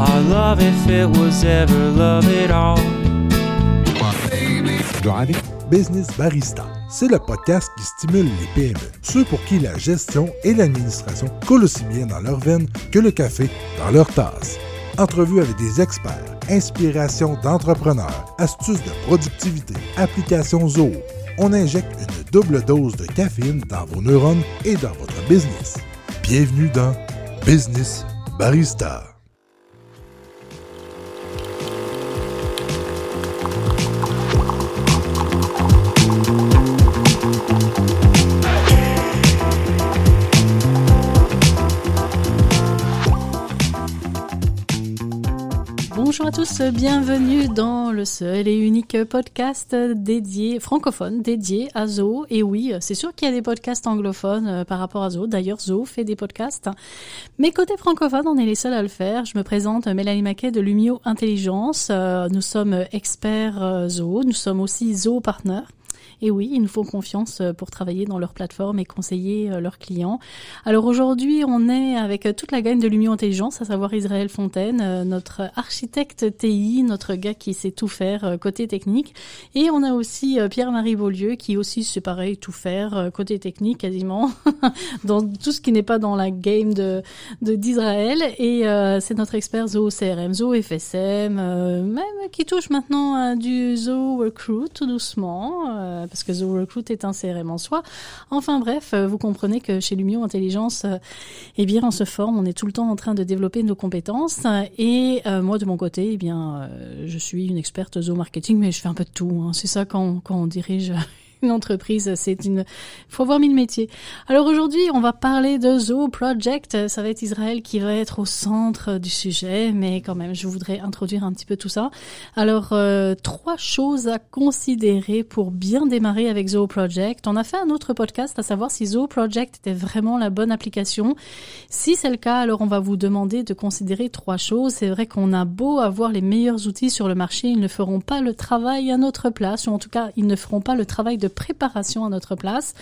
our love if it was ever love at all. Business Barista. C'est le podcast qui stimule les PME, ceux pour qui la gestion et l'administration coulent aussi bien dans leur veine que le café dans leur tasse. Entrevues avec des experts, inspiration d'entrepreneurs, astuces de productivité, applications Zoho. On injecte une double dose de caféine dans vos neurones et dans votre business. Bienvenue dans Business Barista. Tous, bienvenue dans le seul et unique podcast dédié, francophone, dédié à Zo. Et oui, c'est sûr qu'il y a des podcasts anglophones euh, par rapport à Zo. D'ailleurs, Zo fait des podcasts. Mais côté francophone, on est les seuls à le faire. Je me présente Mélanie Maquet de Lumio Intelligence. Euh, nous sommes experts euh, Zo. Nous sommes aussi Zo Partners. Et oui, ils nous font confiance euh, pour travailler dans leur plateforme et conseiller euh, leurs clients. Alors aujourd'hui, on est avec euh, toute la gagne de Lumio Intelligence, à savoir Israël Fontaine, notre architecte TI, notre gars qui sait tout faire côté technique. Et on a aussi Pierre-Marie Beaulieu qui aussi, c'est pareil, tout faire côté technique quasiment, dans tout ce qui n'est pas dans la game de d'Israël. Et c'est notre expert Zo CRM, Zo FSM, même qui touche maintenant du Zo Recruit tout doucement parce que The Recruit est un CRM en soi. Enfin bref, euh, vous comprenez que chez Lumio Intelligence, euh, eh bien, on se forme, on est tout le temps en train de développer nos compétences. Et euh, moi, de mon côté, eh bien, je suis une experte Zo Marketing, mais je fais un peu de tout. Hein. C'est ça quand, quand on dirige une entreprise, c'est une, faut avoir mille métiers. Alors aujourd'hui, on va parler de Zoo Project. Ça va être Israël qui va être au centre du sujet, mais quand même, je voudrais introduire un petit peu tout ça. Alors, euh, trois choses à considérer pour bien démarrer avec Zoo Project. On a fait un autre podcast à savoir si Zoo Project était vraiment la bonne application. Si c'est le cas, alors on va vous demander de considérer trois choses. C'est vrai qu'on a beau avoir les meilleurs outils sur le marché, ils ne feront pas le travail à notre place, ou en tout cas, ils ne feront pas le travail de préparation à notre place.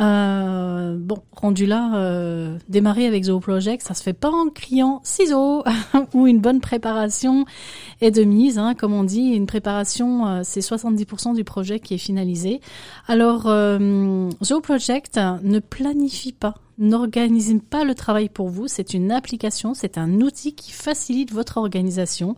Euh, bon, rendu là, euh, démarrer avec Zoho Project, ça se fait pas en criant ciseaux ou une bonne préparation est de mise, hein, comme on dit. Une préparation, euh, c'est 70% du projet qui est finalisé. Alors, euh, Zoho Project ne planifie pas n'organise pas le travail pour vous. C'est une application, c'est un outil qui facilite votre organisation.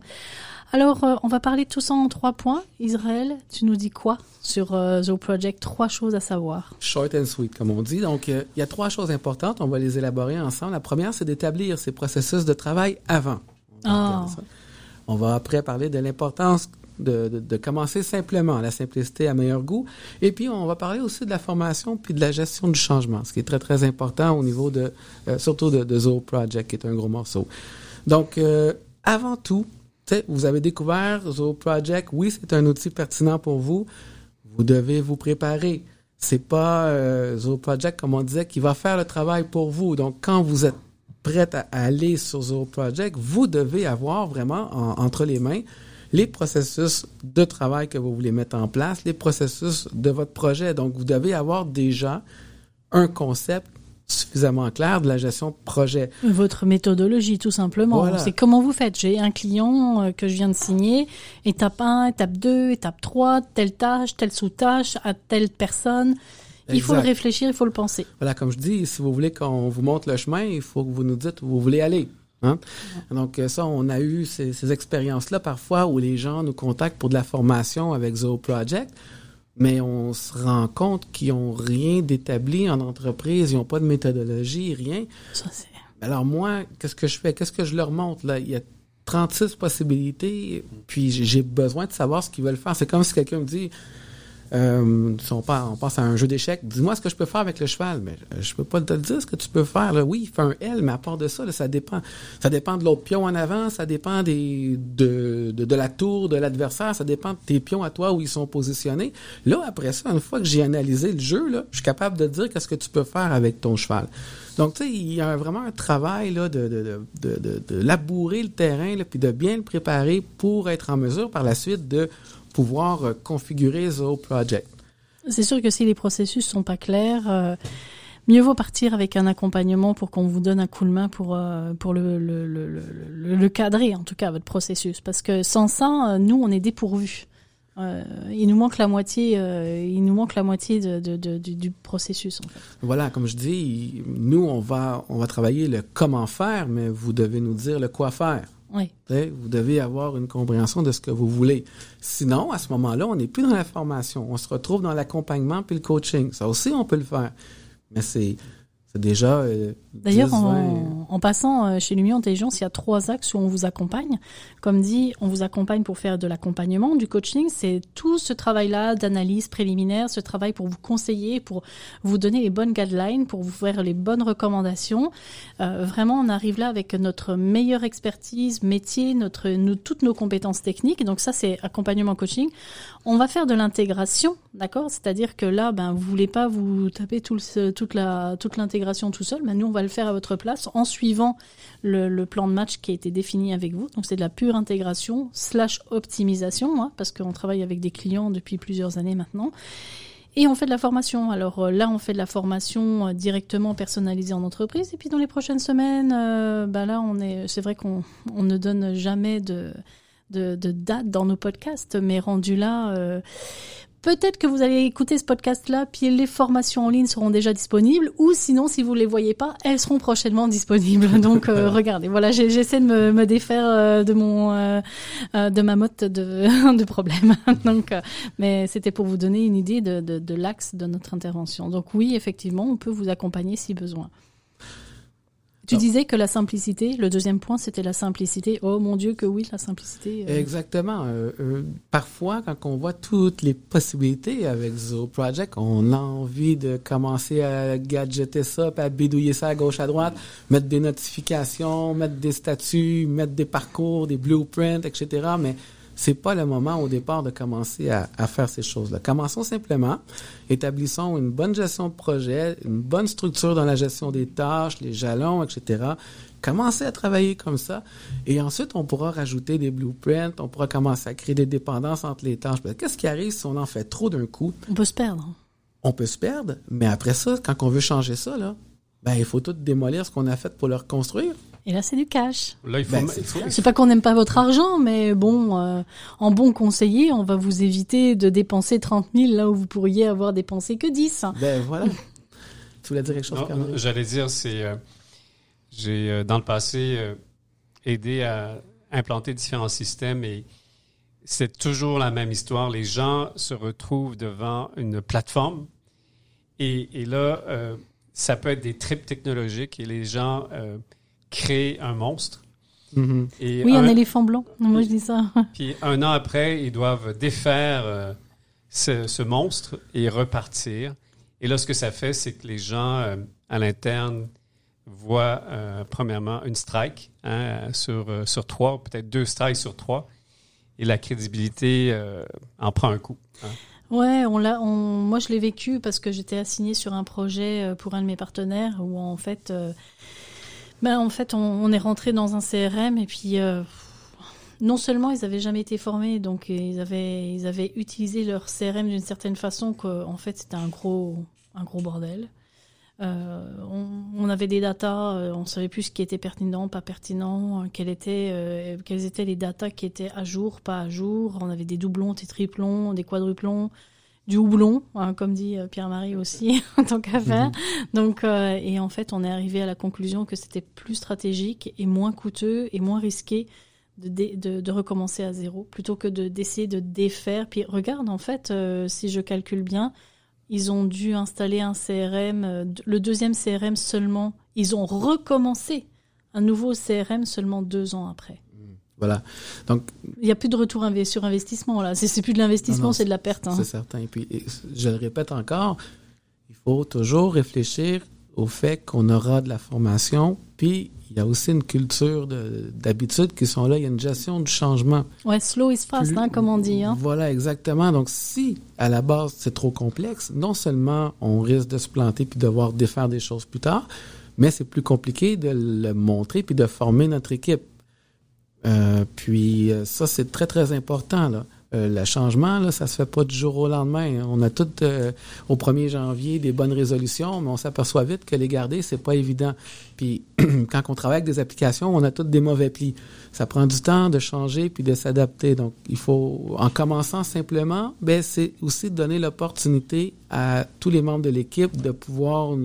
Alors, euh, on va parler de tout ça en trois points. Israël, tu nous dis quoi sur euh, Zoho Project? Trois choses à savoir. Short and sweet, comme on dit. Donc, euh, il y a trois choses importantes. On va les élaborer ensemble. La première, c'est d'établir ces processus de travail avant. Ah. On va après parler de l'importance de, commencer simplement, la simplicité à meilleur goût. Et puis, on va parler aussi de la formation puis de la gestion du changement, ce qui est très, très important au niveau de, surtout de, de Zoho Project, qui est un gros morceau. Donc, avant tout, vous avez découvert Zoho Project, oui, c'est un outil pertinent pour vous. Vous devez vous préparer. C'est pas euh, Zoho Project, comme on disait, qui va faire le travail pour vous. Donc, quand vous êtes prêt à aller sur Zoho Project, vous devez avoir vraiment entre les mains les processus de travail que vous voulez mettre en place, les processus de votre projet. Donc, vous devez avoir déjà un concept suffisamment clair de la gestion de projet. Votre méthodologie, tout simplement. C'est comment vous faites. J'ai un client euh, que je viens de signer, étape 1, étape 2, étape 3, telle tâche, telle sous-tâche, à telle personne. Il faut le réfléchir, il faut le penser. Voilà, comme je dis, si vous voulez qu'on vous montre le chemin, il faut que vous nous dites où vous voulez aller. Hein? Donc euh, ça, on a eu ces, ces expériences-là parfois où les gens nous contactent pour de la formation avec Zoho Project mais on se rend compte qu'ils n'ont rien d'établi en entreprise, ils n'ont pas de méthodologie, rien. Ça. Alors moi, qu'est-ce que je fais? Qu'est-ce que je leur montre? Là? Il y a 36 possibilités, puis j'ai besoin de savoir ce qu'ils veulent faire. C'est comme si quelqu'un me dit, euh, si on, passe à un jeu d'échecs, dis-moi ce que je peux faire avec le cheval. Mais euh, je peux pas te dire ce que tu peux faire. Là. Oui, il fait un L, mais à part de ça, ça dépend. Ça dépend de l'autre pion en avant, ça dépend des, de, de, la tour de l'adversaire, ça dépend de tes pions à toi où ils sont positionnés. Là, après ça, une fois que j'ai analysé le jeu, là, je suis capable de dire qu'est-ce que tu peux faire avec ton cheval. Donc, tu sais, il y a vraiment un travail là, de, de, de, de, de labourer le terrain, là, puis de bien le préparer pour être en mesure par la suite de pouvoir euh, configurer Zoho Project. C'est sûr que si les processus sont pas clairs, euh, mieux vaut partir avec un accompagnement pour qu'on vous donne un coup de main pour euh, pour le, le, le, le le cadrer en tout cas votre processus, parce que sans ça, nous on est dépourvus. Euh, il nous manque la moitié, euh, il nous manque la moitié de, de, de, du, du processus. En fait. Voilà, comme je dis, nous on va on va travailler le comment faire, mais vous devez nous dire le quoi faire. Oui. Vous devez avoir une compréhension de ce que vous voulez. Sinon, à ce moment-là, on n'est plus dans la formation. On se retrouve dans l'accompagnement puis le coaching. Ça aussi, on peut le faire. Mais c'est déjà. euh, D'ailleurs, 10, 20, en, passant euh, chez Lumière Intelligence, il y a trois axes où on vous accompagne. Comme dit, on vous accompagne pour faire de l'accompagnement, du coaching. C'est tout ce travail-là d'analyse préliminaire, ce travail pour vous conseiller, pour vous donner les bonnes guidelines, pour vous faire les bonnes recommandations. Euh, vraiment, on arrive là avec notre meilleure expertise, métier, notre, nous- toutes nos compétences techniques. Donc ça, c'est accompagnement coaching. On va faire de l'intégration, d'accord? C'est-à-dire que là, ben, vous voulez pas vous taper toute l'intégration tout seul. Ben, nous, on va le faire à votre place en suivant le, plan de match qui a été défini avec vous. Donc c'est de la pure intégration slash optimisation, hein, parce qu'on travaille avec des clients depuis plusieurs années maintenant. Et on fait de la formation. Alors euh, là, on fait de la formation euh, directement personnalisée en entreprise. Et puis dans les prochaines semaines, euh, bah là, on est, c'est vrai qu'on on ne donne jamais de, de, date dans nos podcasts, mais rendu là, peut-être que vous allez écouter ce podcast-là, puis les formations en ligne seront déjà disponibles, ou sinon, si vous les voyez pas, elles seront prochainement disponibles. Donc euh, regardez, voilà, j'ai- j'essaie de me, me défaire euh, de mon euh, de ma motte de, de problèmes. Donc, mais c'était pour vous donner une idée de, de, de l'axe de notre intervention. Donc oui, effectivement, on peut vous accompagner si besoin. Tu Ah. disais que la simplicité, le deuxième point, c'était la simplicité. Oh mon Dieu, que oui, la simplicité. euh, Exactement. Euh, euh, parfois, quand on voit toutes les possibilités avec Zoho Project, on a envie de commencer à gadgeter ça, puis à bidouiller ça à gauche, à droite, mettre des notifications, mettre des statuts, mettre des parcours, des blueprints, etc. Mais c'est pas le moment au départ de commencer à, à faire ces choses-là. Commençons simplement, établissons une bonne gestion de projet, une bonne structure dans la gestion des tâches, les jalons, etc. Commencez à travailler comme ça. Et ensuite, on pourra rajouter des blueprints, on pourra commencer à créer des dépendances entre les tâches. Qu'est-ce qui arrive si on en fait trop d'un coup? On peut se perdre. On peut se perdre, mais après ça, quand on veut changer ça, là, ben, il faut tout démolir ce qu'on a fait pour le reconstruire. Et là, c'est du cash. Là, il faut, Ben, il faut- C'est pas qu'on n'aime pas votre argent, mais bon, euh, en bon conseiller, on va vous éviter de dépenser 30 000 là où vous pourriez avoir dépensé que 10. Ben, voilà. tu voulais dire quelque chose? J'allais dire, c'est. euh, j'ai, euh, dans le passé, euh, aidé à implanter différents systèmes et c'est toujours la même histoire. Les gens se retrouvent devant une plateforme et, et là, euh, ça peut être des trips technologiques et les gens créent un monstre. Mhm. Et Oui, un un- éléphant blanc. Moi, je dis ça. Puis un an après, ils doivent défaire euh, ce, ce monstre et repartir. Et là, ce que ça fait, c'est que les gens euh, à l'interne voient euh, premièrement une strike hein, sur, euh, sur trois, peut-être deux strikes sur trois. Et la crédibilité euh, en prend un coup. hein. Ouais, on l'a. On... Moi, je l'ai vécu parce que j'étais assignée sur un projet pour un de mes partenaires où en fait, euh, ben en fait, on, est rentré dans un CRM et puis euh, non seulement ils avaient jamais été formés, donc ils avaient ils utilisé leur CRM d'une certaine façon que en fait c'était un gros bordel. Euh, on, avait des datas, euh, on savait plus ce qui était pertinent, pas pertinent, euh, euh, quels étaient les datas qui étaient à jour, pas à jour. On avait des doublons, des triplons, des quadruplons, du houblon, hein, comme dit euh, Pierre-Marie aussi, en tant qu'à faire. Donc, euh, et en fait, on est arrivé à la conclusion que c'était plus stratégique et moins coûteux et moins risqué de, de, de recommencer à zéro, plutôt que de d'essayer de défaire. Puis regarde, en fait, euh, si je calcule bien, ils ont dû installer un CRM, euh, le deuxième CRM seulement. Ils ont recommencé un nouveau CRM seulement deux ans après. Voilà. Donc, Il n'y a plus de retour sur investissement là. C'est plus de l'investissement, c'est de la perte. hein. C'est certain. Et puis, je le répète encore, il faut toujours réfléchir au fait qu'on aura de la formation, puis il y a aussi une culture de- d'habitudes qui sont là. Il y a une gestion du changement. Ouais, slow is fast, Plus- hein, comme on dit. Hein. Voilà, exactement. Donc, si à la base c'est trop complexe, non seulement on risque de se planter puis devoir défaire des choses plus tard, mais c'est plus compliqué de le montrer puis de former notre équipe. Euh, puis euh, ça, c'est très, très important. Là. euh, le changement, là, ça se fait pas du jour au lendemain. On a tout euh, au 1er janvier des bonnes résolutions, mais on s'aperçoit vite que les garder, c'est pas évident. Puis quand on travaille avec des applications, on a toutes des mauvais plis. Ça prend du temps de changer puis de s'adapter. Donc, il faut, en commençant simplement, ben, c'est aussi donner l'opportunité à tous les membres de l'équipe de pouvoir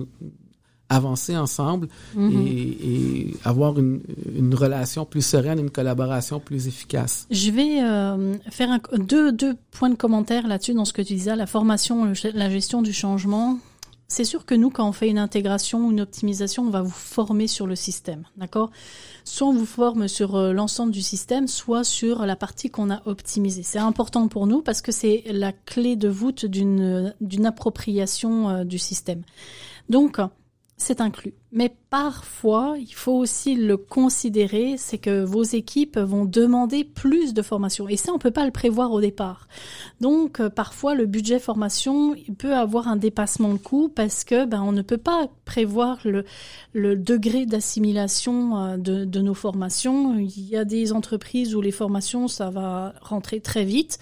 avancer ensemble Mhm. et, et avoir une, une relation plus sereine, une collaboration plus efficace. Je vais euh, faire un- deux, deux points de commentaire là-dessus dans ce que tu disais, la formation, le- la gestion du changement. C'est sûr que nous, quand on fait une intégration ou une optimisation, on va vous former sur le système, d'accord? Soit on vous forme sur euh, l'ensemble du système, soit sur la partie qu'on a optimisée. C'est important pour nous parce que c'est la clé de voûte d'une d'une appropriation euh, du système. Donc, c'est inclus. Mais parfois, il faut aussi le considérer, c'est que vos équipes vont demander plus de formation. Et ça, on peut pas le prévoir au départ. Donc, euh, parfois, le budget formation, il peut avoir un dépassement de coût parce que ben, on ne peut pas prévoir le, le degré d'assimilation euh, de, de nos formations. Il y a des entreprises où les formations, ça va rentrer très vite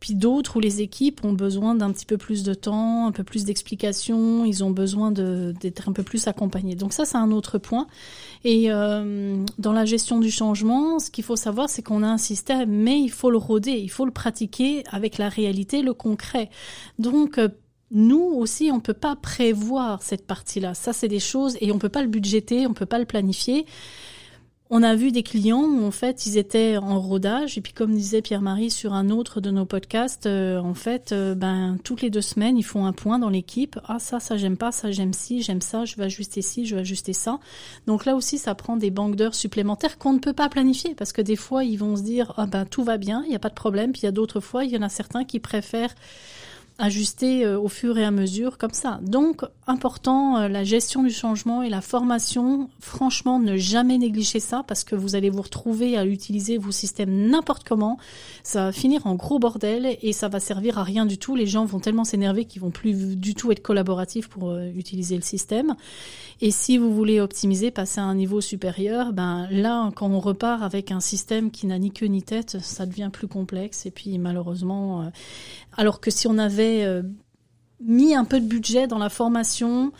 puis d'autres où les équipes ont besoin d'un petit peu plus de temps, un peu plus d'explications, ils ont besoin d'être un peu plus accompagnés. Donc ça, c'est un autre point. Et euh, dans la gestion du changement, ce qu'il faut savoir, c'est qu'on a un système, mais il faut le rôder, il faut le pratiquer avec la réalité, le concret. Donc euh, nous aussi, on peut pas prévoir cette partie-là. Ça, c'est des choses et on peut pas le budgéter, on peut pas le planifier. On a vu des clients où en fait ils étaient en rodage et puis comme disait Pierre-Marie sur un autre de nos podcasts, euh, en fait, euh, ben toutes les deux semaines ils font un point dans l'équipe. Ah ça, ça j'aime pas, ça j'aime ci, j'aime ça, je vais ajuster ci, je vais ajuster ça. Donc là aussi ça prend des banques d'heures supplémentaires qu'on ne peut pas planifier parce que des fois ils vont se dire ah ben tout va bien, il y a pas de problème. Puis il y a d'autres fois il y en a certains qui préfèrent ajuster euh, au fur et à mesure comme ça. Donc important euh, la gestion du changement et la formation, franchement ne jamais négliger ça parce que vous allez vous retrouver à utiliser vos systèmes n'importe comment, ça va finir en gros bordel et ça va servir à rien du tout. Les gens vont tellement s'énerver qu'ils vont plus du tout être collaboratifs pour euh, utiliser le système. Et si vous voulez optimiser, passer à un niveau supérieur, ben là quand on repart avec un système qui n'a ni queue ni tête, ça devient plus complexe et puis malheureusement alors que si on avait euh, mis un peu de budget dans la formation,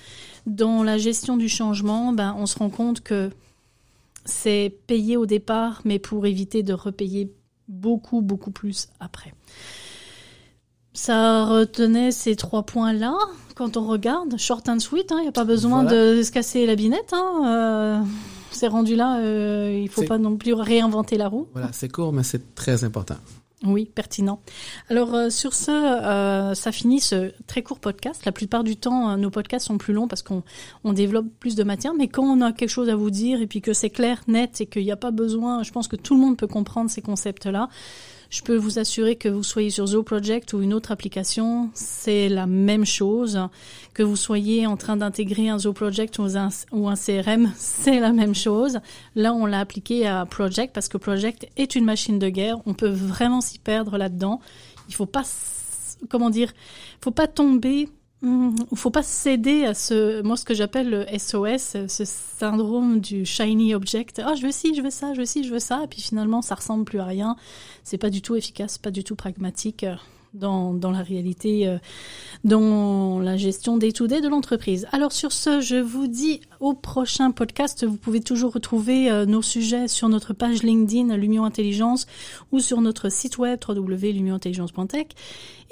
dans la gestion du changement, ben, on se rend compte que c'est payé au départ, mais pour éviter de repayer beaucoup, beaucoup plus après. Ça retenait ces trois points-là quand on regarde, short and sweet, il n'y a pas besoin Voilà. de se casser la binette. Hein, euh, c'est rendu là, euh, il faut C'est- pas non plus réinventer la roue. Voilà, c'est court, mais c'est très important. Oui, pertinent. Alors euh, sur ce, euh, ça finit ce très court podcast. La plupart du temps, euh, nos podcasts sont plus longs parce qu'on on développe plus de matière. Mais quand on a quelque chose à vous dire et puis que c'est clair, net et qu'il n'y a pas besoin, je pense que tout le monde peut comprendre ces concepts-là. Je peux vous assurer que vous soyez sur Zo Project ou une autre application, c'est la même chose. Que vous soyez en train d'intégrer un Zo Project ou un, ou un CRM, c'est la même chose. Là, on l'a appliqué à Project parce que Project est une machine de guerre. On peut vraiment s'y perdre là-dedans. Il faut pas, comment dire, faut pas tomber, hum, faut pas céder à ce, moi, ce que j'appelle le SOS, ce syndrome du shiny object. Ah, je veux ci, je veux ça, je veux ci, je veux ça. Et puis finalement, ça ressemble plus à rien. C'est pas du tout efficace, pas du tout pragmatique. Dans, dans la réalité, euh, dans la gestion day to day de l'entreprise. Alors sur ce, je vous dis au prochain podcast. Vous pouvez toujours retrouver euh, nos sujets sur notre page LinkedIn Lumion Intelligence ou sur notre site web www.lumionintelligence.tech.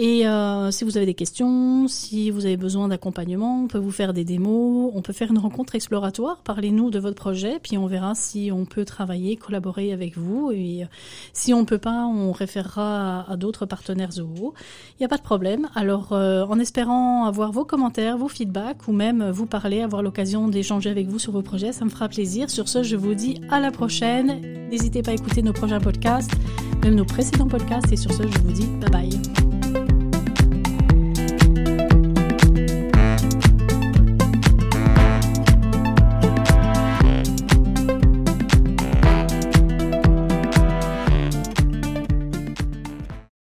Et euh, si vous avez des questions, si vous avez besoin d'accompagnement, on peut vous faire des démos, on peut faire une rencontre exploratoire. Parlez-nous de votre projet, puis on verra si on peut travailler, collaborer avec vous. Et euh, si on ne peut pas, on référera à, à d'autres partenaires Zoho. Il n'y a pas de problème. Alors, euh, en espérant avoir vos commentaires, vos feedbacks, ou même vous parler, avoir l'occasion d'échanger avec vous sur vos projets, ça me fera plaisir. Sur ce, je vous dis à la prochaine. N'hésitez pas à écouter nos prochains podcasts, même nos précédents podcasts. Et sur ce, je vous dis bye bye.